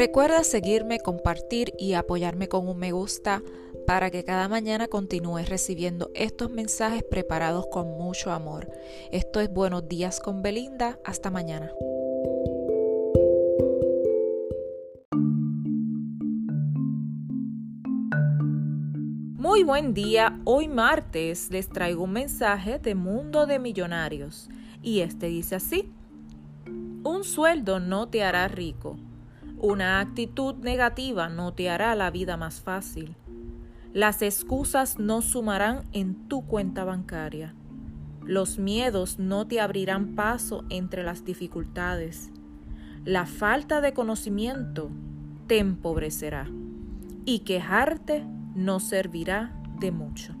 Recuerda seguirme, compartir y apoyarme con un me gusta para que cada mañana continúes recibiendo estos mensajes preparados con mucho amor. Esto es Buenos días con Belinda. Hasta mañana. Muy buen día, hoy martes les traigo un mensaje de Mundo de Millonarios y este dice así, un sueldo no te hará rico, una actitud negativa no te hará la vida más fácil. Las excusas no sumarán en tu cuenta bancaria. Los miedos no te abrirán paso entre las dificultades. La falta de conocimiento te empobrecerá y quejarte no servirá de mucho.